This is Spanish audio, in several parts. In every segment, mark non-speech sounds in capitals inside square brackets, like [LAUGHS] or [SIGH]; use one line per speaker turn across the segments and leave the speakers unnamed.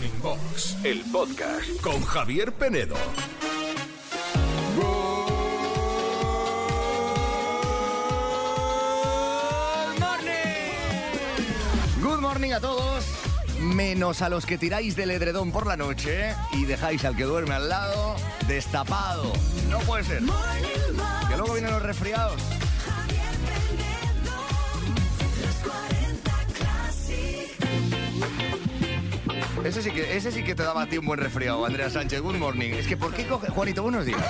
Morning Box, el podcast con Javier Penedo.
Good morning a todos, menos a los que tiráis del edredón por la noche y dejáis al que duerme al lado destapado. No puede ser. Que luego vienen los resfriados. Ese sí, que, ese sí que te daba a ti un buen resfriado, Andrea Sánchez. Good morning. Es que, ¿por qué coge... Juanito, buenos días.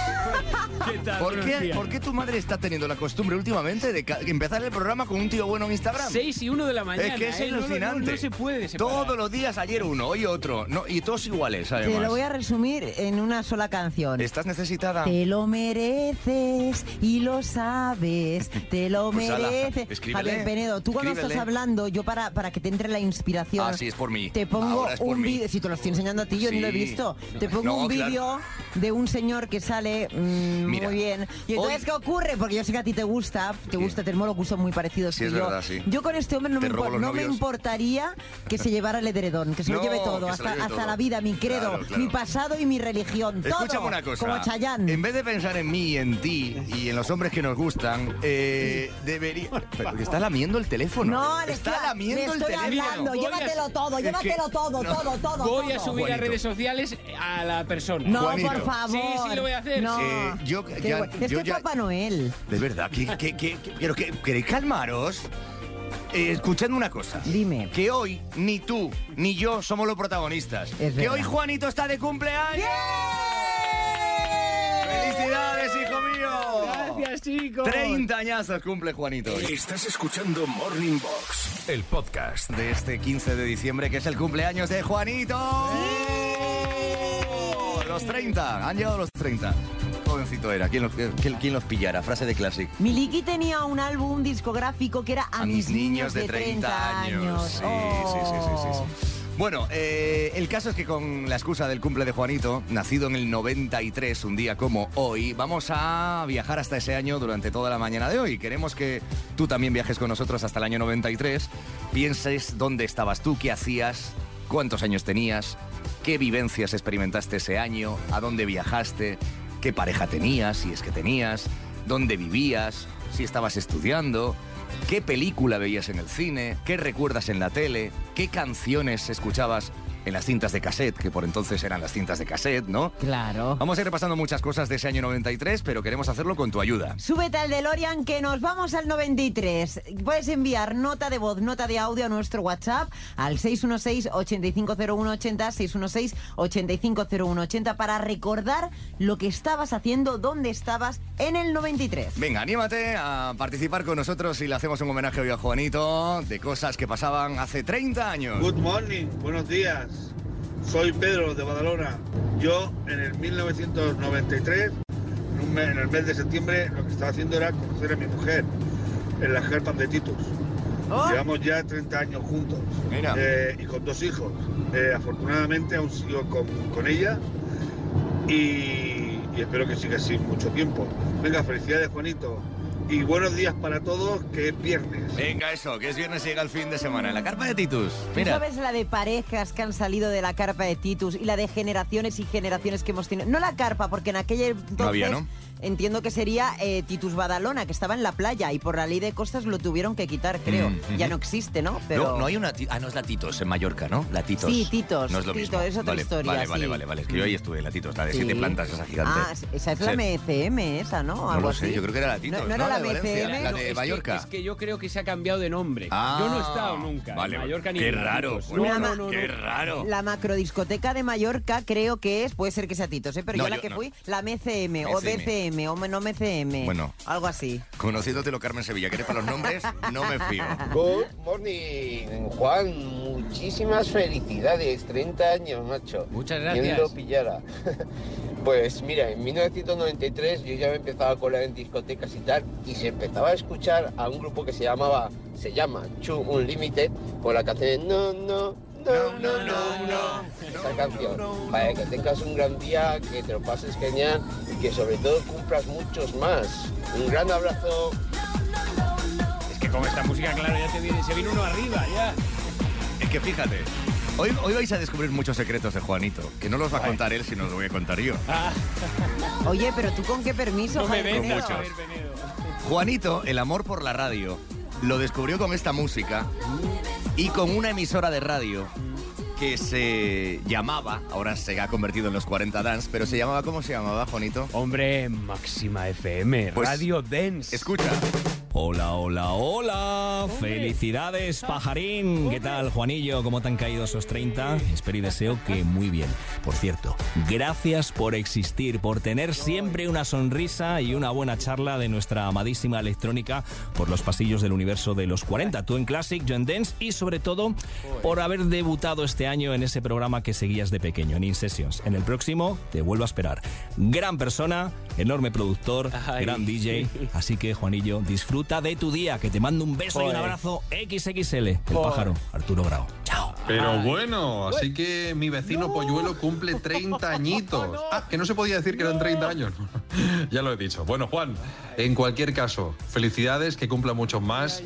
¿Qué tal?
¿Por qué,
días.
por qué tu madre está teniendo la costumbre últimamente de empezar el programa con un tío bueno en Instagram?
6 y 1 de la mañana.
Es que es
¿eh? No, no,
alucinante.
No, no se puede separar.
Todos los días, ayer uno, hoy otro. No, y todos iguales, además.
Te lo voy a resumir en una sola canción.
¿Estás necesitada?
Te lo mereces y lo sabes, te lo
Pues
mereces.
escríbele,
Javier Penedo, tú cuando
escríbele.
estás hablando, yo para, para que te entre la inspiración.
Ah, sí, es por mí.
Te pongo
Ahora es por
un vídeo, si te lo estoy enseñando a ti, yo ni lo he
Sí.
visto. Te pongo
No,
un
claro.
vídeo de un señor que sale mm,
Mira,
muy bien. Y entonces,
hoy-
¿qué ocurre? Porque yo sé que a ti te gusta, te
Sí.
gusta, tenemos los gustos muy parecidos
Sí, es
yo.
verdad, sí.
Yo con este hombre no, me, impor- no me importaría que se llevara el edredón, que se [LAUGHS]
No,
lo lleve todo, hasta,
lleve
hasta
todo.
la vida, mi credo,
Claro, claro.
mi pasado y mi religión. Todo,
Escúchame una cosa.
Como Chayanne.
En vez de pensar en mí y en ti y en los hombres que nos gustan, eh, debería. Pero que está lamiendo el teléfono.
No, le
está
estoy-
lamiendo
le
el
estoy
teléfono.
hablando. Llévatelo todo, llévatelo todo,
no.
Todo, todo.
Voy a subir a redes sociales a la persona.
No,
Juanito.
por favor.
Sí, sí lo voy a hacer.
No.
Eh, yo-
Qué
ya-
es
yo
que
ya-
Papá Noel.
De verdad, que, que, que- que- pero que- ¿queréis calmaros? Eh, escuchadme una cosa.
Dime.
Que hoy ni tú ni yo somos los protagonistas.
Es
que
verdad.
hoy Juanito está de cumpleaños. ¡Felicidades,
Gracias, chicos.
30 añazos cumple Juanito.
Estás escuchando Morning Box, el podcast.
de este 15 de diciembre, que es el cumpleaños de Juanito. Los 30, han llegado los 30. Jovencito era, ¿quién los, quién- quién los pillara? Frase de Classic.
Miliki tenía un álbum discográfico que era A,
A mis niños de 30 años. Sí, sí, sí, sí, sí, sí. Bueno, eh, el caso es que con la excusa del cumple de Juanito, nacido en el 93, un día como hoy, vamos a viajar hasta ese año durante toda la mañana de hoy. Queremos que tú también viajes con nosotros hasta el año 93, pienses dónde estabas tú, qué hacías, cuántos años tenías, qué vivencias experimentaste ese año, a dónde viajaste, qué pareja tenías, si es que tenías, dónde vivías, si estabas estudiando, qué película veías en el cine, qué recuerdas en la tele, qué canciones escuchabas en las cintas de cassette, que por entonces eran las cintas de cassette, ¿no?
Claro.
Vamos a ir repasando muchas cosas de ese año 93, pero queremos hacerlo con tu ayuda.
Súbete al DeLorean que nos vamos al 93. Puedes enviar nota de voz, nota de audio a nuestro WhatsApp al 616-850180, 616-850180 para recordar lo que estabas haciendo, dónde estabas en el 93.
Venga, anímate a participar con nosotros y le hacemos un homenaje hoy a Juanito de cosas que pasaban hace 30 años.
Good morning, buenos días. Soy Pedro de Badalona. Yo en el 1993, en, un mes- en el mes de septiembre, lo que estaba haciendo era conocer a mi mujer en las carpas de Titus.
Oh.
Llevamos ya 30 años juntos
Mira.
eh, y con dos hijos. Eh, afortunadamente aún sigo con, con ella y, y espero que siga así mucho tiempo. Venga, felicidades Juanito y buenos días para todos, que es viernes.
Venga, eso, que es viernes y llega el fin de semana. La carpa de Titus.
¿Tú
Mira.
sabes la de parejas que han salido de la carpa de Titus y la de generaciones y generaciones que hemos tenido? No la carpa, porque en aquella entonces
había, ¿no?
Entiendo que sería eh, Titus Badalona, que estaba en la playa y por la ley de costas lo tuvieron que quitar, creo.
Mm,
Ya no existe, ¿no? Pero
No, no hay una... Ah, no es la Titos en Mallorca, ¿no? La Titos.
Sí, Titos,
No es lo
Tito,
mismo.
es otra
vale,
historia,
Vale, vale,
sí.
vale, vale. Es que yo ahí estuve en la Titos, la de siete
Sí.
plantas, esa gigante.
Ah, esa es la. MCM, esa, ¿no?
No lo sé,
así.
yo creo que era la Titos.
No, no era la MCM.
La de
es que-
Mallorca.
es que yo creo que se ha cambiado de nombre.
Ah,
yo no he estado nunca.
vale,
en Mallorca ni
qué
en
raro,
Titos. No,
Una
no, no,
Qué raro.
La macrodiscoteca de Mallorca creo que es, puede ser que sea Titos, ¿eh? pero
No,
yo la que fui, la MCM, o
MCM.
DCM o no MCM.
Bueno.
Algo así.
Conociéndote lo Carmen Sevilla, que eres para los nombres, no me fío.
Good morning, Juan. Muchísimas felicidades. 30 años, macho.
Muchas
¿Quién
gracias.
lo pillara? [LAUGHS] Pues mira, en 1993 yo ya me empezaba a colar en discotecas y tal, y se empezaba a escuchar a un grupo que se llamaba, se llama Chu Unlimited, con la canción No, no, no, no, no, no. Esa canción. Para que tengas un gran día, que te lo pases genial y que sobre todo cumplas muchos más. Un gran abrazo.
Es que con esta música, claro, ya te viene, se viene uno arriba, ya.
Es que fíjate, Hoy, hoy vais a descubrir muchos secretos de Juanito, que no los va a contar él, sino los voy a contar yo.
Oye, pero tú con qué permiso,
No me.
Juanito, el amor por la radio, lo descubrió con esta música y con una emisora de radio que se llamaba, ahora se ha convertido en los 40 Dance, pero se llamaba, ¿cómo se llamaba, Juanito?
Hombre, Máxima FM,
Pues,
Radio Dance.
Escucha.
Hola, hola, hola. Felicidades, pajarín. ¿Qué tal, Juanillo? ¿Cómo te han caído esos 30? Espero y deseo que muy bien. Por cierto, gracias por existir, por tener siempre una sonrisa y una buena charla de nuestra amadísima electrónica por los pasillos del universo de los 40. Tú en Classic, yo en Dance y sobre todo por haber debutado este año en ese programa que seguías de pequeño, en InSessions. En el próximo te vuelvo a esperar. Gran persona, enorme productor,
Ay.
gran DJ. Así que, Juanillo, disfruta de tu día. Que te mando un beso un abrazo XXL. El pájaro, Arturo Grau. Chao.
Pero
Ay.
bueno, así que mi vecino Polluelo cumple 30 [LAUGHS] añitos. Ah, que no se podía decir que eran 30 años. [LAUGHS] ya lo he dicho. Bueno, Juan, en cualquier caso, felicidades, que cumpla muchos más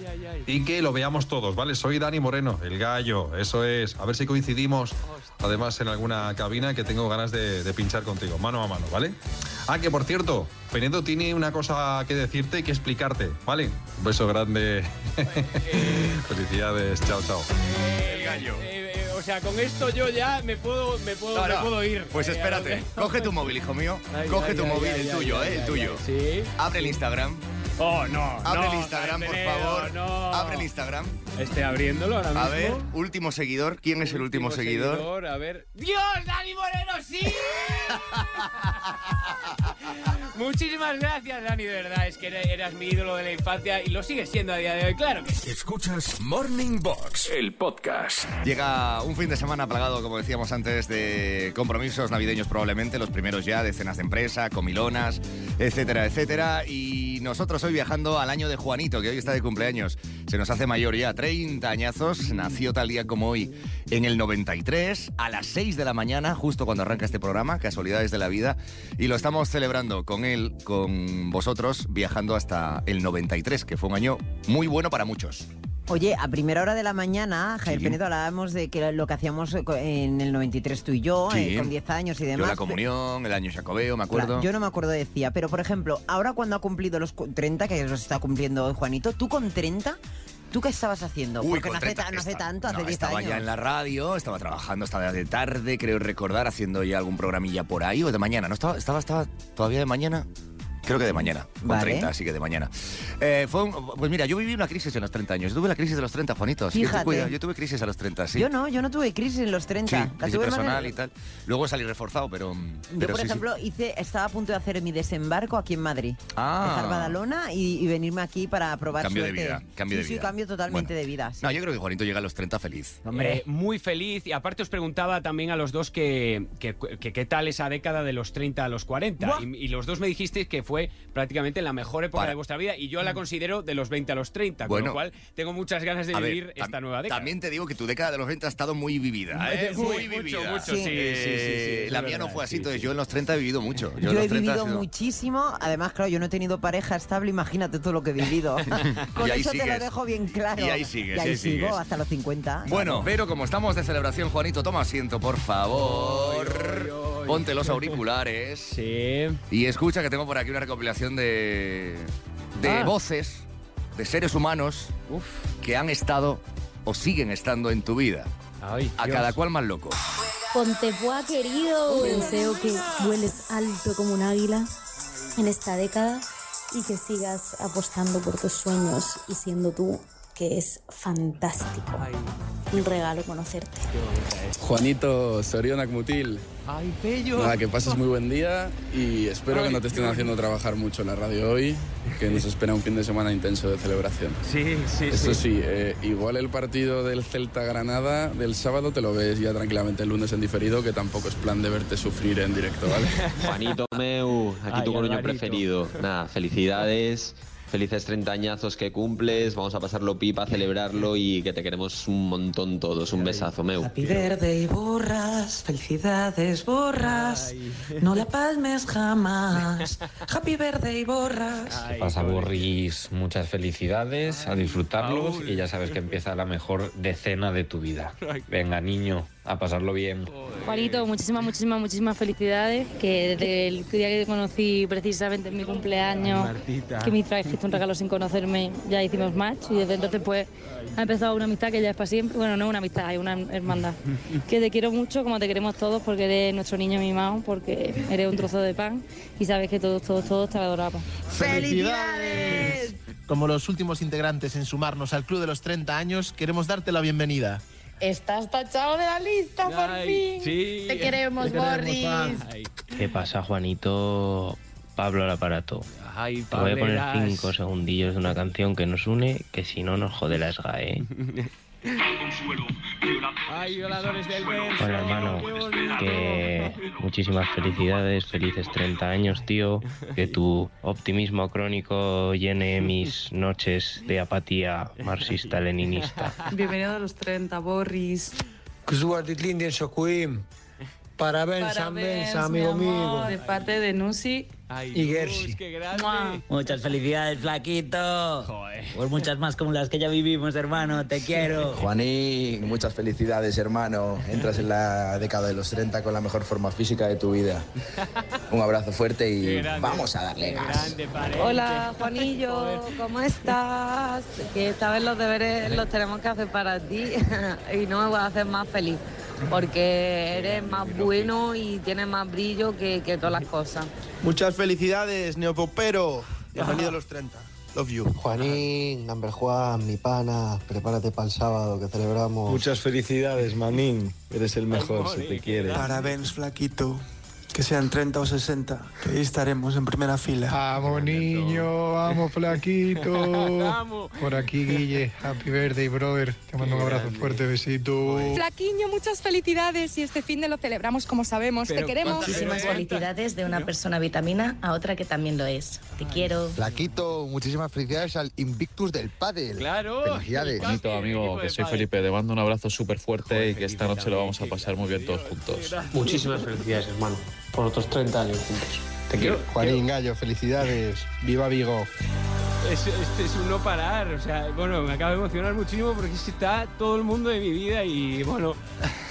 y que lo veamos todos, ¿vale? Soy Dani Moreno, el gallo, eso es. A ver si coincidimos, además, en alguna cabina que tengo ganas de, de pinchar contigo, mano a mano, ¿vale? Ah, que por cierto, Penedo tiene una cosa que decirte y que explicarte, ¿vale? Un beso grande. [LAUGHS] Felicidades, chao, chao.
El gallo. O sea, con esto yo ya me puedo, me puedo,
No,
me puedo ir.
Pues
Eh,
espérate, coge tu móvil, hijo mío.
Ay,
Coge
ay,
tu
ay,
móvil, el tuyo, ¿eh? El tuyo.
Sí.
Abre el Instagram.
Oh, no.
Abre
no,
el Instagram, por favor.
No.
Abre el Instagram.
Estoy abriéndolo ahora mismo.
A ver, último seguidor. ¿Quién es el último, seguidor?
A ver. ¡Dios, Dani Moreno, sí! [LAUGHS] Muchísimas gracias, Dani, de verdad. Es que eres- eras mi ídolo de la infancia y lo sigues siendo a día de hoy, claro que sí.
Escuchas Morning Box, el podcast.
Llega un fin de semana plagado, como decíamos antes, de compromisos navideños probablemente, los primeros ya de cenas de empresa, comilonas, etcétera, etcétera. Y nosotros hoy viajando al año de Juanito, que hoy está de cumpleaños. Se nos hace mayor ya, 30 añazos, nació tal día como hoy en el 93, a las 6 de la mañana, justo cuando arranca este programa, casualidades de la vida. Y lo estamos celebrando con él, con vosotros, viajando hasta el 93, que fue un año muy bueno para muchos.
Oye, a primera hora de la mañana, Javier
Sí.
Penedo, hablábamos de que lo que hacíamos en el 93 tú y yo,
Sí.
eh, con 10 años y
Yo
demás.
la comunión, el año jacobeo, me acuerdo.
Claro, yo no me acuerdo decía, pero por ejemplo, ahora cuando ha cumplido los cu- 30, que los está cumpliendo hoy Juanito, tú con 30, ¿tú qué estabas haciendo?
Uy,
Porque no hace,
30
ta- no hace
esta-
tanto, hace
no,
10
estaba
años.
ya en la radio, estaba trabajando hasta de tarde, creo recordar, haciendo ya algún programilla por ahí, o de mañana, ¿no? Estaba, estaba, estaba todavía de mañana. Creo que de mañana, con
Vale.
30, así que de mañana. Eh, fue un- pues mira, yo viví una crisis en los 30 años. Yo tuve la crisis de los 30, Juanito. así que tú
Fíjate.
yo tuve crisis a los 30, sí.
Yo no, yo no tuve crisis en los
Sí,
30. La
crisis
tuve más en-
personal y tal. Luego salí reforzado, pero.
Yo,
pero
por
sí, sí.
ejemplo, hice, estaba a punto de hacer mi desembarco aquí en Madrid.
Ah.
Dejar Badalona y, y venirme aquí para probar
Cambio de vida, cambio
sí,
de
sí,
vida.
cambio totalmente
Bueno.
de vida. sí.
No, yo creo que Juanito llega a los 30 feliz.
Hombre.
Eh, muy feliz y aparte os preguntaba también a los dos que qué tal esa década de los 30 a los 40
Buah.
y, y los dos me dijisteis que fue prácticamente la mejor época
Para-
de vuestra vida y yo la considero de los 20 a los 30, con lo cual tengo muchas ganas de
ver,
vivir esta nueva década.
También te digo que tu década de los 20 ha estado muy vivida, ¿eh?
Sí,
muy
mucho,
vivida.
mucho, sí, sí, sí,
Eh,
sí,
la mía no fue así,
sí,
entonces
sí.
yo en los 30 he vivido mucho. Yo,
Yo,
en
he
los 30
vivido
sido-
muchísimo. Además, claro, yo no he tenido pareja estable. Imagínate todo lo que he vivido. [LAUGHS] Con
Y ahí
eso te lo dejo bien claro.
Y ahí sigues,
Y ahí
ahí
sigo
sigues.
hasta los 50.
Bueno, pero como estamos de celebración, Juanito, toma asiento, por favor. Ponte los [LAUGHS] auriculares.
Sí.
Y escucha que tengo por aquí una recopilación de, de
Ah.
voces de seres humanos
Uf.
que han estado o siguen estando en tu vida.
Ay,
A
Dios.
cada cual más loco.
Pontepua, querido. Deseo que vueles alto como un águila en esta década y que sigas apostando por tus sueños y siendo tú, que es fantástico. Un regalo conocerte.
Juanito Sorionak Mutil.
Ay, bello.
Nada, que pases muy buen día y espero que no te estén haciendo trabajar mucho en la radio hoy, que nos espera un fin de semana intenso de celebración.
Sí, sí,
Eso
sí.
sí, eh, igual el partido del Celta Granada del sábado te lo ves ya tranquilamente el lunes en diferido, que tampoco es plan de verte sufrir en directo, ¿vale? [LAUGHS]
Juanito Meu, aquí
Ay,
tu coruño preferido. Nada, felicidades, felices 30 añazos que cumples, vamos a pasarlo pipa, celebrarlo y que te queremos un montón todos. Un besazo, Meu.
Happy birthday, borras, felicidades, borras, no la palmes jamás. [LAUGHS] Happy birthday, borras.
Ay,
Pasa
joder.
Borris, muchas felicidades, a disfrutarlos
Paul.
y ya sabes que empieza la mejor decena de tu vida. Venga, niño, a pasarlo bien.
Juanito, muchísimas, muchísimas, muchísimas felicidades. Que desde el día que te conocí, precisamente en mi cumpleaños, que me trajiste un regalo sin conocerme, ya hicimos match. Y desde entonces, pues, ha empezado una amistad que ya es para siempre. Bueno, no es una amistad, es una hermandad. [LAUGHS] Que te quiero mucho, como te queremos todos, porque eres nuestro niño mimado, porque eres un trozo de pan y sabes que todos, todos, todos te adoramos.
¡Felicidades! Como los últimos integrantes en sumarnos al Club de los 30 años, queremos darte la bienvenida.
Estás tachado de la lista, por
Ay,
fin.
sí.
Te queremos,
Te
Boris.
¿Qué pasa, Juanito? Pablo al aparato.
Ay,
Te voy a poner cinco segundillos de una canción que nos une, que si no nos jode la SGAE. [LAUGHS]
Ay, violadores del verso.
Bueno, hermano, que muchísimas felicidades, felices 30 años, tío. Que tu optimismo crónico llene mis noches de apatía marxista-leninista.
Bienvenido a los 30, Boris.
Kzuartit Lindien Sokuim. Parabéns,
Parabéns, mi
amigo mío.
De parte de Nusi.
Y Gersi.
Muchas felicidades, flaquito. Pues muchas más como las que ya vivimos, hermano. Te quiero.
Juanín, muchas felicidades, hermano. Entras en la década de los 30 con la mejor forma física de tu vida. Un abrazo fuerte y vamos a darle gas.
Hola, Juanillo, ¿cómo estás? Que esta vez los deberes los tenemos que hacer para ti [LAUGHS] y no me voy a hacer más feliz porque eres más bueno y tienes más brillo que, que todas las cosas.
Muchas felicidades, Neopopero. Bienvenido a los 30. Love you.
Juanín, Number Juan, mi pana, prepárate para el sábado que celebramos.
Muchas felicidades, manín. Eres el mejor, se te quiere.
Parabéns, flaquito. Que sean 30 o 60, que ahí estaremos en primera fila.
Vamos, niño, vamos, flaquito. [LAUGHS] Por aquí, Guille. Happy birthday, brother. Te mando un abrazo fuerte, besito.
Flaquiño, muchas felicidades y este fin de lo celebramos como sabemos. Te queremos.
Muchísimas felicidades de una persona vitamina a otra que también lo es. Te quiero.
Flaquito, muchísimas felicidades al Invictus del Pádel.
Claro.
Felicidades.
Bonito, amigo, que soy Felipe. Te mando un abrazo súper fuerte y que esta noche lo vamos a pasar muy bien todos juntos.
Muchísimas felicidades, hermano, por otros 30 años juntos.
Te quiero. Juanín Gallo, felicidades. Viva Vigo.
Es, este es un no parar, o sea, bueno, me acaba de emocionar muchísimo porque es que está todo el mundo de mi vida y bueno,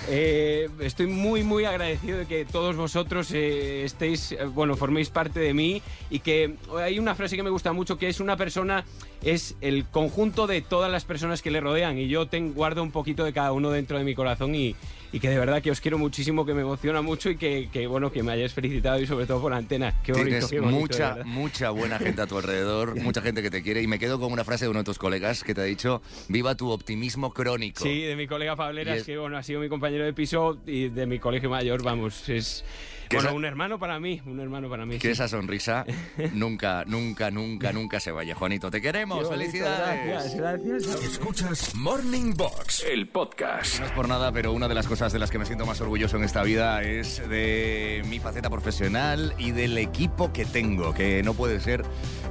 eh, estoy muy, muy agradecido de que todos vosotros eh, estéis, eh, bueno, forméis parte de mí y que hay una frase que me gusta mucho que es una persona es el conjunto de todas las personas que le rodean y yo guardo un poquito de cada uno dentro de mi corazón y, y que de verdad que os quiero muchísimo, que me emociona mucho y que, que, bueno, que me hayáis felicitado y sobre todo por la antena. Qué bonito,
Tienes
qué bonito,
mucha, mucha buena gente a tu alrededor, [LAUGHS] mucha gente que te quiere. Y me quedo con una frase de uno de tus colegas que te ha dicho: Viva tu optimismo crónico.
Sí, de mi colega Pableras,
es-
que bueno, ha sido mi compañero de piso y de mi colegio mayor, vamos, es
Que
bueno,
esa-
un hermano para mí, un hermano para mí.
Que
sí.
esa sonrisa [LAUGHS] nunca, nunca, nunca, nunca se vaya, Juanito. Te queremos.
Qué bonito,
Felicidades.
gracias, gracias.
Escuchas Morning Box, el podcast.
No es por nada, pero una de las cosas de las que me siento más orgulloso en esta vida es de mi faceta profesional y del equipo que tengo, que no puede ser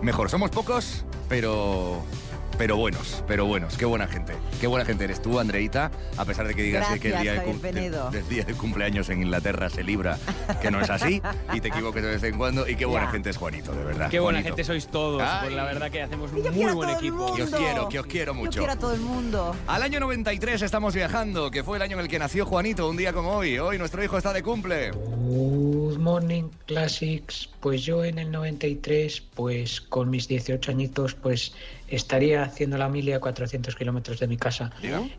mejor. Somos pocos, pero pero buenos, pero buenos. Qué buena gente. Qué buena gente eres tú, Andreita, a pesar de que digas que el día de, del- día de cumpleaños en Inglaterra se libra, que no es así, y te equivoques de vez en cuando. Y qué buena
Ya.
gente es Juanito, de verdad.
Qué buena
Juanito.
gente sois todos, pues la verdad que hacemos un
Yo
muy buen equipo.
Que os quiero, que os quiero
Yo
mucho.
quiero a todo el mundo.
Al año 93 estamos viajando, que fue el año en el que nació Juanito, un día como hoy. Hoy nuestro hijo está de cumple.
Good morning, Classics. Pues yo en el 93, pues con mis 18 añitos, pues estaría haciendo la mili a 400 kilómetros de mi casa.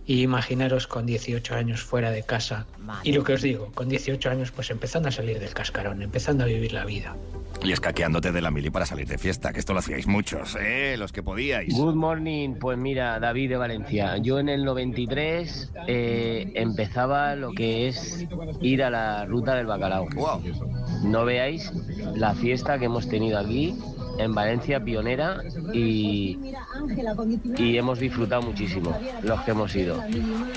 Y imaginaros con 18 años fuera de casa. Y lo que os digo, con 18 años, pues empezando a salir del cascarón, empezando a vivir la vida.
Y escaqueándote de la mili para salir de fiesta, que esto lo hacíais muchos, ¿eh? Los que podíais.
Good morning, pues mira, David de Valencia. Yo en el 93 eh, empezaba lo que es ir a la ruta del bacalao. No veáis la fiesta que hemos tenido aquí en Valencia, pionera, y, y hemos disfrutado muchísimo los que hemos ido.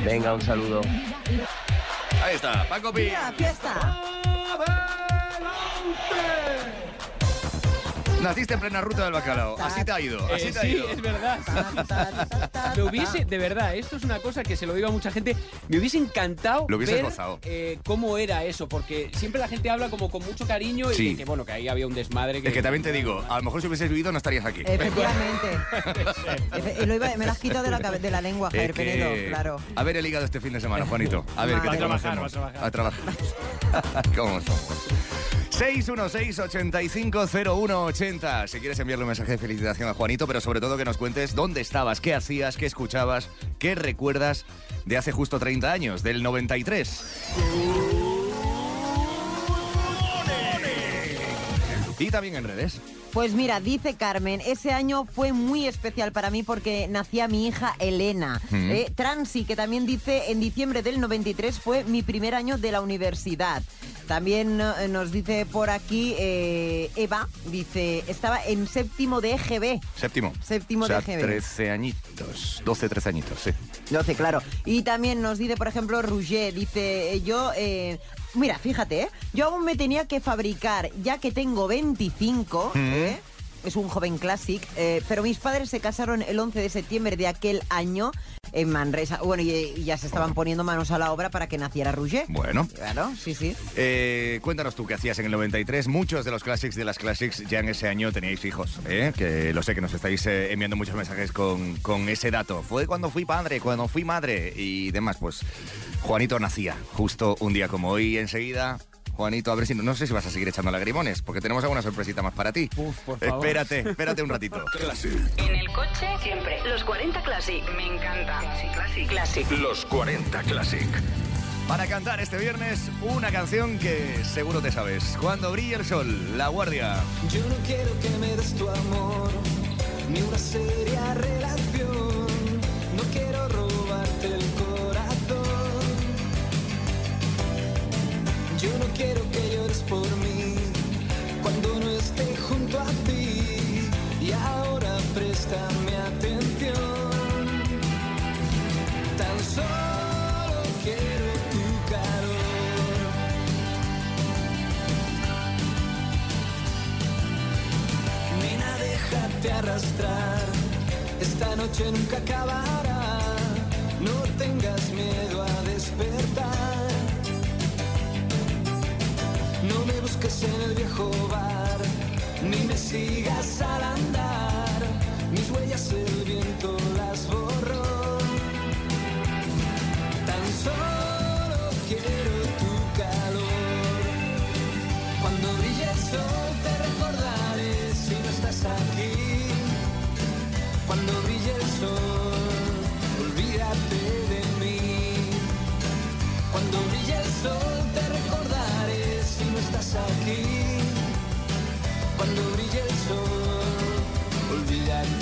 Venga, un saludo.
Ahí está, Paco Pi.
fiesta!
Naciste en plena ruta del bacalao. Así te ha ido. Así
Eh,
te ha
sí,
ido.
es verdad. [LAUGHS] Me hubiese, de verdad, esto es una cosa que se lo digo a mucha gente, me hubiese encantado
Lo
ver
gozado.
eh, cómo era eso, porque siempre la gente habla como con mucho cariño y
Sí.
que, bueno, que ahí había un desmadre. Que,
Es que también te digo, a lo mejor si hubieses vivido no estarías aquí.
Efectivamente. [LAUGHS] Lo iba- me lo has quitado de la, de la lengua, Javier
Es que-
Penedo, claro.
A ver el hígado este fin de semana, Juanito. A ver qué
a
te
trabajar, a trabajar.
A trabajar. [LAUGHS] ¿Cómo somos? 616-850180. Si quieres enviarle un mensaje de felicitación a Juanito, pero sobre todo que nos cuentes dónde estabas, qué hacías, qué escuchabas, qué recuerdas de hace justo 30 años, del 93. Y también en redes.
Pues mira, dice Carmen, ese año fue muy especial para mí porque nacía mi hija Elena.
Mm.
Eh, Transi, que también dice, en diciembre del 93 fue mi primer año de la universidad. También eh, nos dice por aquí eh, Eva, dice, estaba en séptimo de EGB.
Séptimo.
Séptimo
o sea,
de EGB.
13 añitos. 12, 13 añitos, sí.
12, claro. Y también nos dice, por ejemplo, Rouget, dice, eh, yo... eh, Mira, fíjate, ¿eh? yo aún me tenía que fabricar, ya que tengo 25,
Mm.
¿eh? Es un joven classic, eh, pero mis padres se casaron el 11 de septiembre de aquel año en Manresa. Bueno, y, y ya se estaban poniendo manos a la obra para que naciera Rouget.
Bueno.
Claro, sí, sí.
Eh, cuéntanos tú qué hacías en el 93. Muchos de los classics de las classics ya en ese año teníais hijos, ¿eh? que lo sé que nos estáis eh, enviando muchos mensajes con, con ese dato. Fue cuando fui padre, cuando fui madre y demás. Pues Juanito nacía justo un día como hoy. Enseguida, Juanito, a ver si no sé si vas a seguir echando lagrimones, porque tenemos alguna sorpresita más para ti.
por favor.
Espérate, espérate un ratito. [LAUGHS]
En el coche, siempre. Los 40 Classic. Me encanta. Classic. Classic.
Los 40 Classic.
Para cantar este viernes una canción que seguro te sabes. Cuando brilla el sol, La Guardia.
Yo no quiero que me des tu amor, ni una seria relación. Esta noche nunca acabará. No tengas miedo a despertar. No me busques en el viejo bar, ni me sigas al andar. Mis huellas el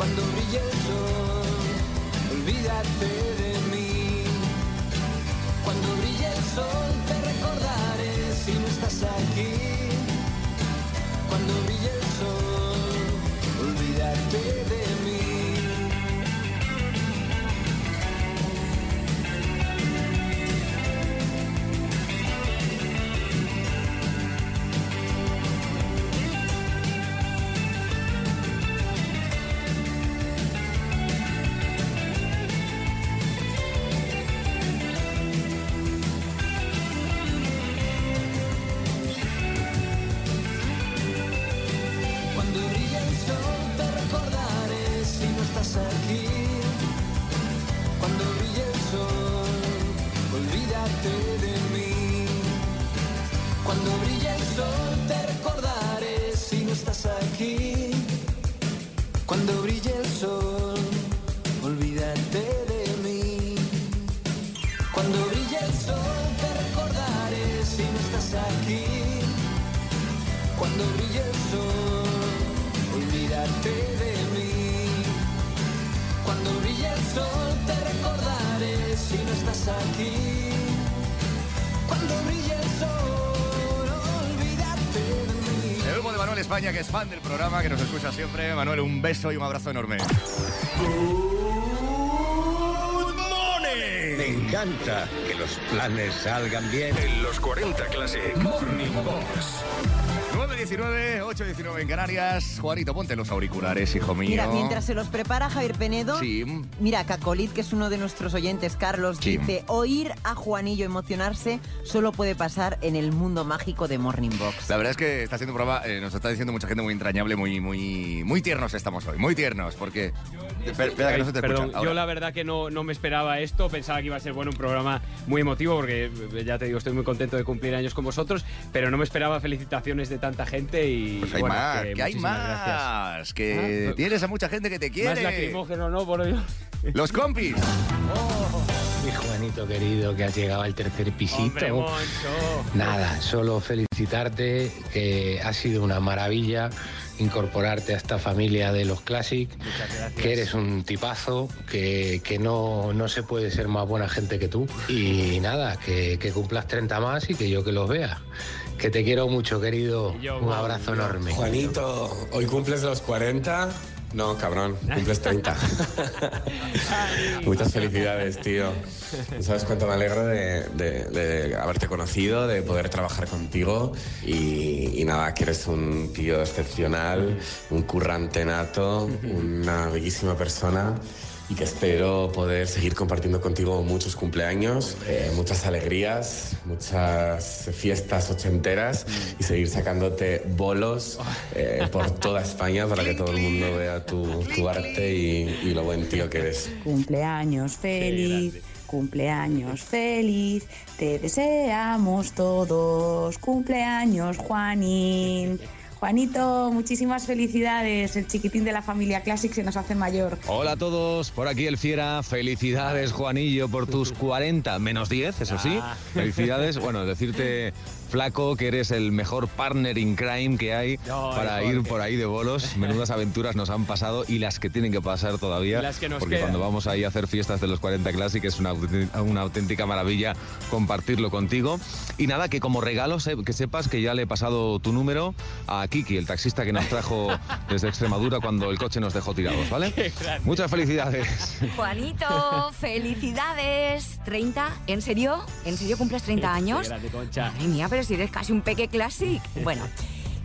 Cuando brille el sol, olvídate de mí. Cuando brille el sol te recordaré si no estás aquí. Cuando brille el sol, olvídate de mí. Cuando brille el sol, olvídate de mí. Cuando brille el sol, te recordaré si no estás aquí. Cuando brille el sol, olvídate de mí. Cuando brille el sol, te recordaré si no estás aquí. Cuando brille el sol.
España, que es fan del programa, que nos escucha siempre. Manuel, un beso y un abrazo enorme.
Me encanta que los planes salgan bien. En los 40 Classic Morning Box.
9.19, 8.19 en Canarias. Juanito, ponte los auriculares, hijo mío.
Mira, mientras se los prepara Javier Penedo,
Sí.
mira, Cacolit, que es uno de nuestros oyentes, Carlos,
Sí.
dice, oír a Juanillo emocionarse solo puede pasar en el mundo mágico de Morning Box.
La verdad es que está siendo un programa, eh, nos está diciendo mucha gente muy entrañable, muy, muy, muy tiernos estamos hoy, muy tiernos, porque... Espera, que no se te
Perdón,
escucha.
Yo la verdad que no, no me esperaba esto, pensaba que iba a ser bueno un programa muy emotivo porque eh, ya te digo, estoy muy contento de cumplir años con vosotros, pero no me esperaba felicitaciones de tanta gente y
Pues hay
bueno,
más, que, hay más,
gracias.
que
Ah,
tienes a mucha gente que te quiere.
Más lacrimógeno, ¿no? Por Dios.
Los compis.
Mi Juanito querido, que has llegado al tercer pisito.
Hombre.
Nada, solo felicitarte, que ha sido una maravilla incorporarte a esta familia de los Classic, que eres un tipazo, que, que no, no se puede ser más buena gente que tú. Y nada, que, que cumplas 30 más y que yo que los vea. Que te quiero mucho, querido. un abrazo enorme.
Juanito, ¿hoy cumples los 40? No, cabrón, cumples 30. [LAUGHS] Muchas felicidades, tío. No ¿Sabes cuánto me alegro de, de- de haberte conocido, de poder trabajar contigo? Y, y nada, que eres un tío excepcional, un currante nato, una bellísima persona. Y que espero poder seguir compartiendo contigo muchos cumpleaños, eh, muchas alegrías, muchas fiestas ochenteras y seguir sacándote bolos eh, por [LAUGHS] toda España para que todo el mundo vea tu, tu arte y, y lo buen tío que eres.
Cumpleaños feliz, cumpleaños feliz, te deseamos todos. Cumpleaños, Juanín. [LAUGHS] Juanito, muchísimas felicidades. El chiquitín de la familia Classic se nos hace mayor.
Hola a todos, por aquí el Fiera. Felicidades, Juanillo, por tus 40, menos 10, eso sí.
Ah.
Felicidades. Bueno, decirte, Flaco, que eres el mejor partner in crime que hay
No,
para
Jorge.
ir por ahí de bolos. [LAUGHS] Menudas aventuras nos han pasado y las que tienen que pasar todavía.
Las que nos
porque
quedan.
cuando vamos ahí a hacer fiestas de los 40 Classic es una, auténtica- una auténtica maravilla compartirlo contigo. Y nada, que como regalo que sepas que ya le he pasado tu número a Kiki, el taxista que nos trajo [LAUGHS] desde Extremadura cuando el coche nos dejó tirados, ¿vale? Muchas felicidades. [LAUGHS]
Juanito, felicidades. ¿30? ¿En serio? ¿En serio cumples 30 años?
Qué grande, Concha.
Madre mía, pero si eres casi un peque classic. [LAUGHS] Bueno.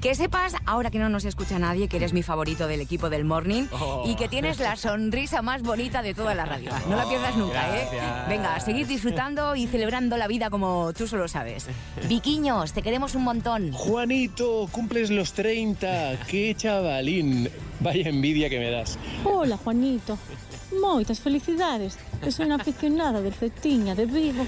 Que sepas, ahora que no nos escucha nadie, que eres mi favorito del equipo del Morning
Oh.
y que tienes la sonrisa más bonita de toda la radio. [LAUGHS] No la pierdas nunca,
Gracias.
¿eh? Venga, a seguir disfrutando y celebrando la vida como tú solo sabes. [LAUGHS] Viquiños, te queremos un montón.
Juanito, cumples los 30. ¡Qué chavalín! Vaya envidia que me das.
Hola, Juanito. Moitas felicidades. Que soy una aficionada del Cetiña de Vigo.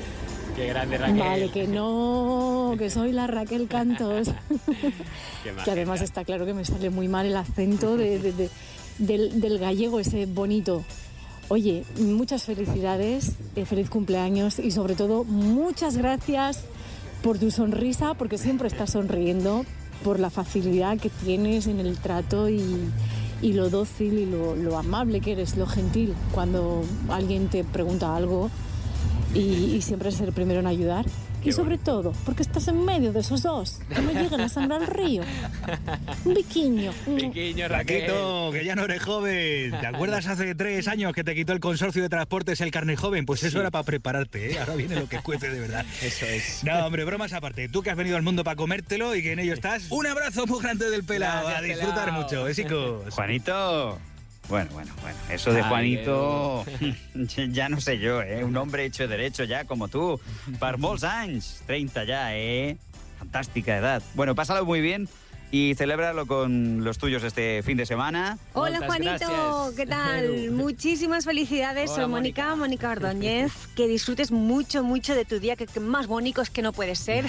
Qué grande Raquel.
Vale, que no, que soy la Raquel Cantos. [LAUGHS] Que además está claro que me sale muy mal el acento de- de- de- del, del gallego ese bonito. Oye, muchas felicidades, eh, feliz cumpleaños y sobre todo muchas gracias por tu sonrisa, porque siempre estás sonriendo, por la facilidad que tienes en el trato y, y lo dócil y lo, lo amable que eres, lo gentil cuando alguien te pregunta algo y, y siempre ser el primero en ayudar. Y sobre todo, porque estás en medio de esos dos, que no llegan a sangrar al río. Un biquiño.
Raquel.
Raquito, que ya no eres joven. ¿Te acuerdas hace tres años que te quitó el consorcio de transportes el carne joven? Pues eso era para prepararte, ¿eh? Ahora viene lo que cuece de verdad. [LAUGHS]
Eso es.
No, hombre, bromas aparte. Tú que has venido al mundo para comértelo y que en ello estás. Un abrazo muy grande del pelado.
Gracias,
a disfrutar
pelao.
mucho, besicos.
Juanito. Bueno, bueno, bueno. Eso de Juanito, [LAUGHS] ya no sé yo, ¿eh? Un hombre hecho de derecho ya, como tú. Per molts anys. 30 ya, ¿eh? Fantástica edad. Bueno, pásalo muy bien y celébralo con los tuyos este fin de semana.
Hola Juanito, ¿qué tal? [LAUGHS] Muchísimas felicidades,
Hola,
soy Mónica, Mónica Ordóñez. [LAUGHS] Que disfrutes mucho, mucho de tu día, que, que más bonito es que no puede ser.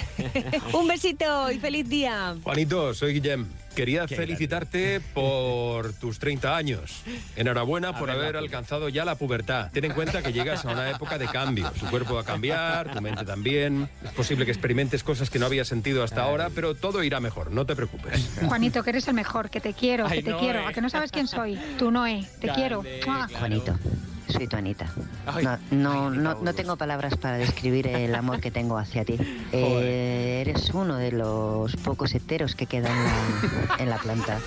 Un besito y feliz día.
Juanito, soy Guillem.
Quería felicitarte por tus 30 años. Enhorabuena por haber alcanzado ya la pubertad. Ten en cuenta que llegas a una época de cambio. Tu cuerpo va a cambiar, tu mente también. Es posible que experimentes cosas que no habías sentido hasta ahora, pero todo irá mejor, no te preocupes.
Juanito, que eres el mejor, que te quiero,
Ay,
que te
Noé.
quiero. A que no sabes quién soy. Tú, Noé, te
Dale,
quiero. ¡Mua!
Juanito, soy tu Anita. No, no, no, no tengo palabras para describir el amor que tengo hacia ti. [LAUGHS] Eh, eres uno de los pocos heteros que quedan en la, en la planta.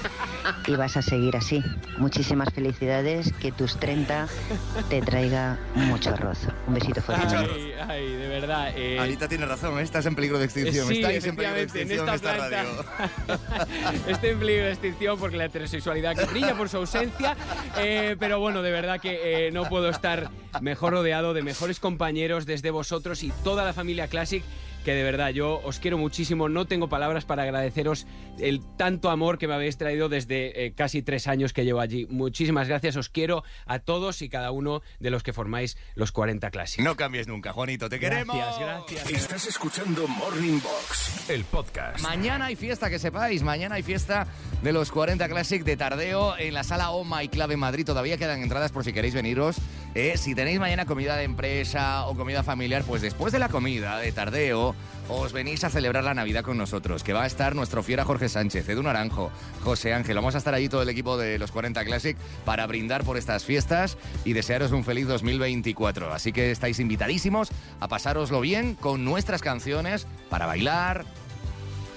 Y vas a seguir así. Muchísimas felicidades, que tus 30 te traiga mucho arroz. Un besito fuerte.
Ay, ay, de verdad. eh,
Anita tiene razón, ¿eh? estás en peligro de extinción.
Sí,
Estáis en peligro de extinción
en
en
esta
esta
planta. [LAUGHS]
radio.
Estoy en peligro de extinción porque la heterosexualidad que brilla por su ausencia. Eh, pero bueno, de verdad que eh, no puedo estar mejor rodeado de mejores compañeros desde vosotros y toda la familia Classic. Que de verdad yo os quiero muchísimo. No tengo palabras para agradeceros el tanto amor que me habéis traído desde eh, casi tres años que llevo allí. Muchísimas gracias. Os quiero a todos y cada uno de los que formáis los 40 Classic.
No cambies nunca, Juanito. Te queremos.
Gracias, gracias.
Estás escuchando Morning Box, el podcast.
Mañana hay fiesta, que sepáis. Mañana hay fiesta de los 40 Classic de Tardeo en la sala Oh My Club en Madrid. Todavía quedan entradas por si queréis veniros. Eh, si tenéis mañana comida de empresa o comida familiar, pues después de la comida de Tardeo os venís a celebrar la Navidad con nosotros, que va a estar nuestro fiera Jorge Sánchez, Edu Naranjo, José Ángel. Vamos a estar allí todo el equipo de los 40 Classic para brindar por estas fiestas y desearos un feliz 2024. Así que estáis invitadísimos a pasároslo bien con nuestras canciones para bailar,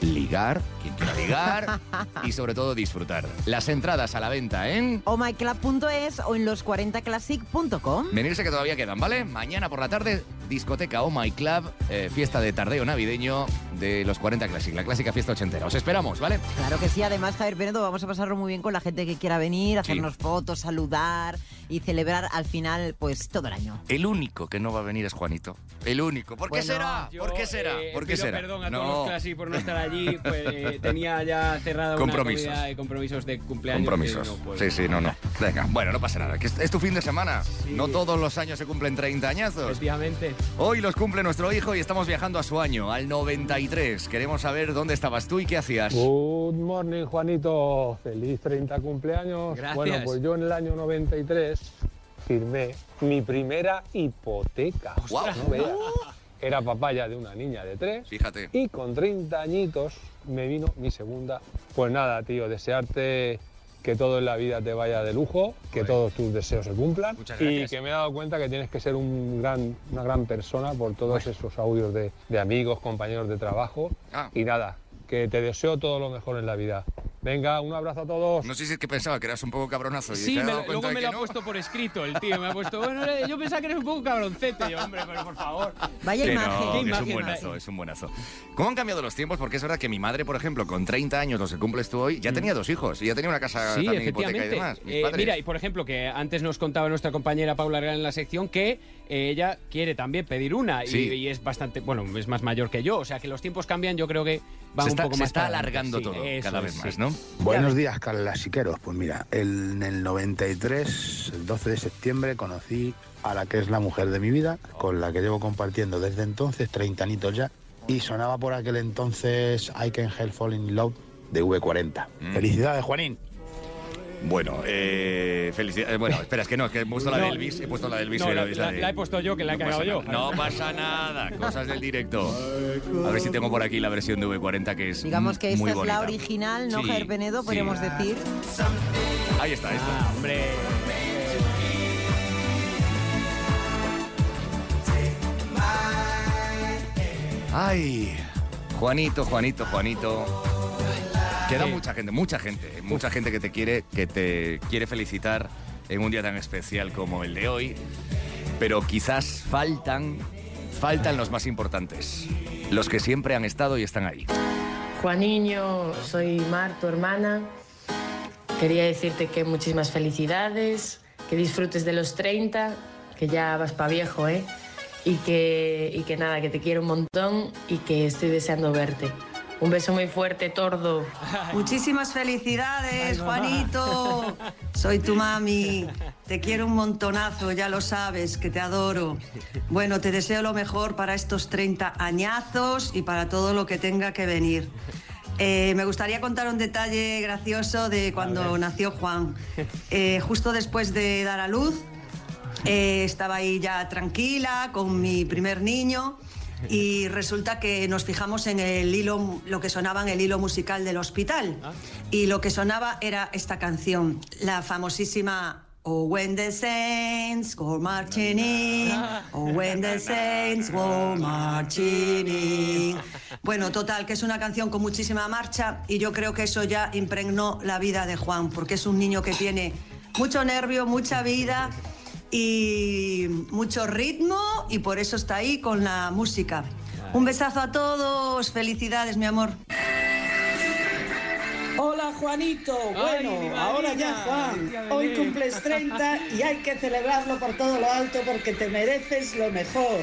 ligar, quien quiera ligar y sobre todo disfrutar. Las entradas a la venta en...
omyclub.es o en los40classic.com.
Venirse que todavía quedan, ¿vale? Mañana por la tarde, discoteca Oh My Club, eh, fiesta de tardeo navideño de los 40 Classic, la clásica fiesta ochentera. Os esperamos, ¿vale?
Claro que sí, además Javier Penedo vamos a pasarlo muy bien con la gente que quiera venir, hacernos fotos, saludar y celebrar al final pues todo el año.
El único que no va a venir es Juanito. El único. ¿Por qué será? ¿Por qué será?
Eh,
¿Por qué será?
perdón a
No.
todos los Classic por no estar allí. Pues, [LAUGHS] tenía ya cerrada
Compromisos.
una comida de compromisos de cumpleaños.
Compromisos.
no
sí, sí, no, no. Venga, bueno, no pasa nada. que es, tu fin de semana. No todos los años se cumplen 30 añazos.
Efectivamente.
Hoy los cumple nuestro hijo y estamos viajando a su año, al 93. Queremos saber dónde estabas tú y qué hacías.
Good morning, Juanito. Feliz 30 cumpleaños.
Gracias.
Bueno, pues yo en el año 93 firmé mi primera hipoteca.
Ostras.
No. Era papá ya de una niña de tres.
Fíjate.
Y con 30 añitos me vino mi segunda. Pues nada, tío, desearte que todo en la vida te vaya de lujo, que todos tus deseos se cumplan
Muchas
y que me he dado cuenta que tienes que ser un gran, una gran persona por todos esos audios de, de amigos, compañeros de trabajo.
Ah.
Y nada, que te deseo todo lo mejor en la vida. Venga, un abrazo a todos.
No sé si es que pensaba que eras un poco cabronazo. y
Sí, me lo- luego me lo ha
no.
puesto por escrito el tío. Me ha puesto, bueno, eh, yo pensaba que eres un poco cabroncete. Yo, hombre, pero por favor.
Vaya
Que
imagen.
no,
Qué
que es un
imagen,
buenazo, es un buenazo. ¿Cómo han cambiado los tiempos? Porque es verdad que mi madre, por ejemplo, con 30 años, los que cumples tú hoy, ya tenía dos hijos y ya tenía una casa
Sí,
también hipoteca y
efectivamente.
demás. Mis
Eh, mira, y por ejemplo, que antes nos contaba nuestra compañera Paula Real en la sección que ella quiere también pedir una y-
Sí.
y, es bastante, bueno, es más mayor que yo, o sea que los tiempos cambian, yo creo que va
se
un
está,
poco
se
más
está alargando
Sí,
todo cada
es,
vez
sí.
más, ¿no?
Buenos días, clasiqueros. Pues mira, el- en el 93, el 12 de septiembre, conocí a la que es la mujer de mi vida, con la que llevo compartiendo desde entonces, 30 añitos ya, y sonaba por aquel entonces I Can Help Falling in Love de V40.
Mm.
Felicidades, Juanín.
Bueno, eh, felicidades. Bueno, espera, es que no, es que he puesto la de Elvis, he puesto la de Elvis.
No,
y
la,
la
la-
de-
la he puesto yo, que la he
No
cagado
pasa
yo.
No pasa nada, cosas del directo. A ver si tengo por aquí la versión de V40 que es
Digamos que esta
muy
es la original, ¿no,
Sí,
Javier Penedo?
sí.
Podríamos decir.
Ahí está, está.
Ah, hombre.
Ay, Juanito, Juanito, Juanito. Queda
Sí.
mucha gente, mucha gente, mucha gente que te quiere, que te quiere felicitar en un día tan especial como el de hoy. Pero quizás faltan, faltan los más importantes. Los que siempre han estado y están ahí.
Juaniño, soy Mar, tu hermana. Quería decirte que muchísimas felicidades, que disfrutes de los 30, que ya vas pa' viejo, ¿eh? Y que, y que nada, que te quiero un montón y que estoy deseando verte. Un beso muy fuerte, tordo.
Muchísimas felicidades, Juanito. Soy tu mami. Te quiero un montonazo, ya lo sabes, que te adoro. Bueno, te deseo lo mejor para estos 30 añazos y para todo lo que tenga que venir. Eh, me gustaría contar un detalle gracioso de cuando nació Juan. Eh, justo después de dar a luz, eh, estaba ahí ya tranquila con mi primer niño y resulta que nos fijamos en el hilo, lo que sonaba en el hilo musical del hospital. Y lo que sonaba era esta canción, la famosísima Oh, when the saints go marching in, oh, when the saints go marching in. Bueno, total, que es una canción con muchísima marcha y yo creo que eso ya impregnó la vida de Juan, porque es un niño que tiene mucho nervio, mucha vida y mucho ritmo y por eso está ahí con la música. Un besazo a todos, felicidades, mi amor.
Hola Juanito, bueno, ahora ya Juan, hoy cumples 30 y hay que celebrarlo por todo lo alto porque te mereces lo mejor.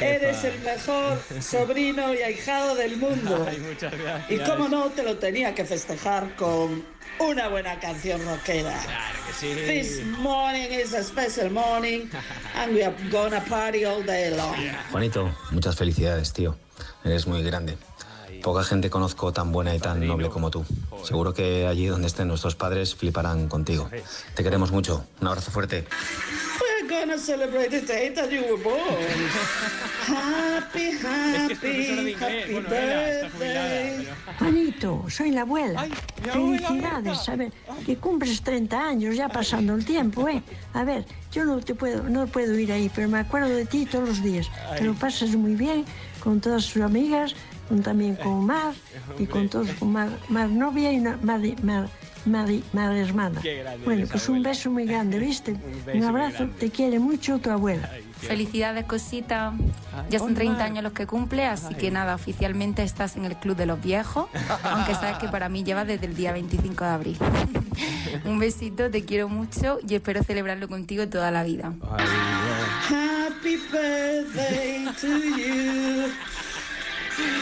Eres el mejor sobrino y ahijado del mundo.
Ay, muchas gracias.
Y cómo no, te lo tenía que festejar con una buena canción rockera.
Claro que sí.
This morning is a special morning [LAUGHS] and we are gonna party all day long.
Juanito, muchas felicidades, tío. Eres muy grande. Poca gente conozco tan buena y tan noble como tú. Seguro que allí donde estén nuestros padres fliparán contigo. Te queremos mucho. Un abrazo fuerte.
Gonna celebrate the day that you were born. Happy, happy, happy birthday.
Juanito, soy la abuela.
abuela,
Felicidades, a ver, que cumples 30 años ya pasando el tiempo, ¿eh? A ver, yo no te puedo, no puedo ir ahí, pero me acuerdo de ti todos los días. Te lo pasas muy bien con todas sus amigas, también con Mar y con todos, con Mar, Mar novia y una- Mar, Mar, Mar, Mar hermana. Bueno, pues un beso muy grande, [LAUGHS] ¿viste?
beso
Un abrazo, te quiere mucho tu abuela.
Felicidades, cosita. Ya son 30 años los que cumple, así que nada, oficialmente estás en el Club de los Viejos, [LAUGHS] aunque sabes que para mí lleva desde el día 25 de abril. [LAUGHS] Un besito, te quiero mucho y espero celebrarlo contigo toda la vida.
Happy birthday to you.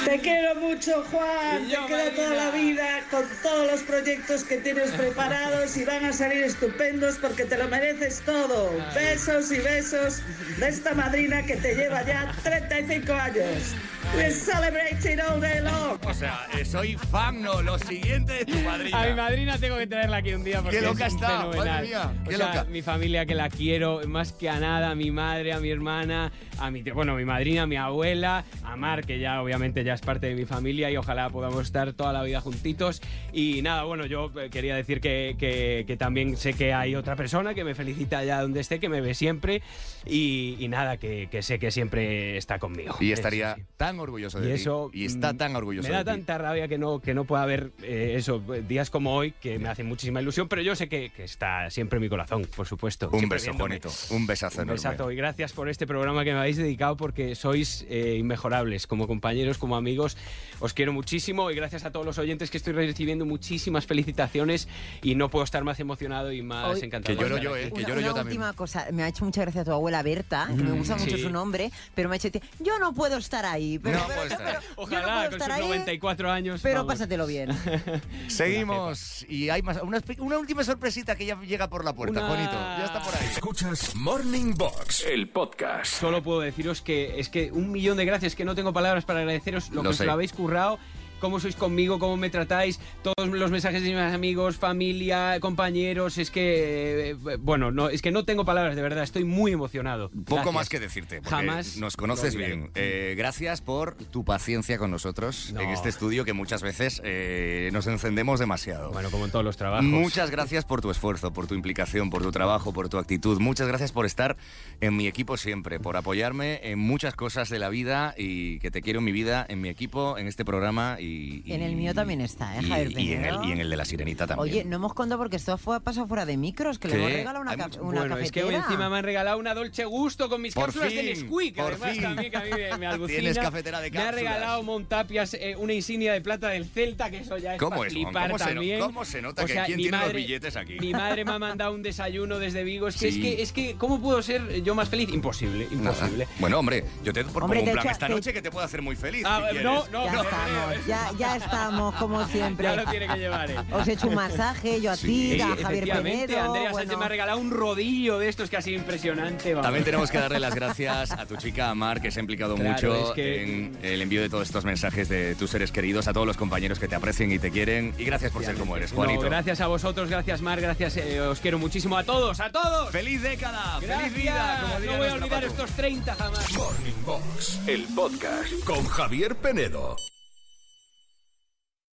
Te quiero mucho, Juan. Te quiero toda la vida con todos los proyectos que tienes preparados y van a salir estupendos porque te lo mereces todo. Besos y besos de esta madrina que te lleva ya 35 años. We're celebrating all day long.
O sea, eh, soy fan, no, lo siguiente de tu madrina.
A mi madrina tengo que traerla aquí un día porque
Qué loca
es
está,
fenomenal.
madre mía,
O
qué
sea,
loca.
Mi familia que la quiero más que a nada, a mi madre, a mi hermana, a mi bueno, a mi madrina, a mi abuela, a Mar que ya obviamente ya es parte de mi familia y ojalá podamos estar toda la vida juntitos. Y nada, bueno, yo eh, quería decir que, que- que también sé que hay otra persona que me felicita allá donde esté, que me ve siempre y, y nada, que, que sé que siempre está conmigo.
Y estaría
sí.
tan orgulloso de
Y
ti.
eso
y está
mm,
tan orgulloso
Me da
de ti.
tanta rabia que no, que no pueda haber eh, eso, días como hoy, que me hacen muchísima ilusión, pero yo sé que, que está siempre en mi corazón, por supuesto.
Un beso,
viéndome.
bonito. Un besazo
Un
enorme.
besazo y gracias por este programa que me habéis dedicado porque sois eh, inmejorables como compañeros, como amigos. Os quiero muchísimo y gracias a todos los oyentes que estoy recibiendo muchísimas felicitaciones y no puedo estar más emocionado y más
Hoy-
encantado.
Que lloro yo. ¿eh? Que
Una,
lloro yo
una
también.
última cosa, me ha hecho mucha gracia tu abuela Berta, que me
Mm,
gusta mucho
sí.
su nombre, pero me ha dicho, yo no puedo estar ahí. Pero,
No
pero-
puede estar.
pero- yo no
Ojalá
puedo
con sus
ahí,
94 años.
Pero
vamos.
pásatelo bien. [LAUGHS]
Seguimos. Y hay más. Una, una última sorpresita que ya llega por la puerta,
Una-
Juanito. Ya está por ahí.
Escuchas Morning Box, el podcast.
Solo puedo deciros que es que un millón de gracias, que no tengo palabras para agradeceros lo,
Lo
que os
sé.
lo habéis currado. Cómo sois conmigo, cómo me tratáis, todos los mensajes de mis amigos, familia, compañeros, es que, eh, bueno, no, es que no tengo palabras, de verdad, estoy muy emocionado.
Poco
Gracias.
más que decirte, porque
Jamás
nos conoces bien. Eh, gracias por tu paciencia con nosotros
No.
en este estudio que muchas veces eh, nos encendemos demasiado.
Bueno, como en todos los trabajos.
Muchas gracias por tu esfuerzo, por tu implicación, por tu trabajo, por tu actitud. Muchas gracias por estar en mi equipo siempre, por apoyarme en muchas cosas de la vida y que te quiero en mi vida, en mi equipo, en este programa y... y-
En el mío también está, ¿eh,
y-
Javier
y en, el, y en el de la sirenita también.
Oye, no hemos contado porque esto fue pasado fuera de micros, que le
¿Qué?
hemos regalado una, ca- una
Bueno, es que hoy encima me han regalado una Dolce Gusto con mis
Por
cápsulas de
fin,
Nesquik,
por
además
fin.
también que a mí me, me [LAUGHS] alucina.
Tienes cafetera de
Me ha
cápsulas.
regalado Montapias eh, una insignia de plata del Celta, que eso ya es
¿Cómo
para
es,
flipar
¿Cómo se no-
también.
cómo se nota
O
que
sea,
quién
mi
tiene los
madre-
billetes aquí?
Mi madre me ha mandado un desayuno desde Vigo. Es que,
Sí.
es que, es que, ¿cómo puedo ser yo más feliz? Imposible,
Nada.
imposible.
Bueno, hombre, yo te propongo
Hombre,
un plan esta noche que te puede hacer muy feliz.
Ah,
si
no, no,
Ya
no, [LAUGHS]
ya estamos, como siempre.
Ya lo tiene que llevar, ¿eh?
Os he hecho un masaje, yo a ti, a Javier Penedo.
Andrea Sánchez me ha regalado un rodillo de estos que ha sido impresionante. vamos.
También tenemos que darle las gracias a tu chica Mar, que se ha implicado
Claro,
mucho
es que-
en el envío de todos estos mensajes de tus seres queridos, a todos los compañeros que te aprecian y te quieren. Y gracias por ser como eres,
No,
Juanito.
gracias a vosotros, gracias Mar, gracias, eh, os quiero muchísimo a todos, a todos.
¡Feliz década!
Gracias.
¡Feliz vida! Como
no voy a olvidar estos 30 jamás.
Morning Box, el podcast con Javier Penedo.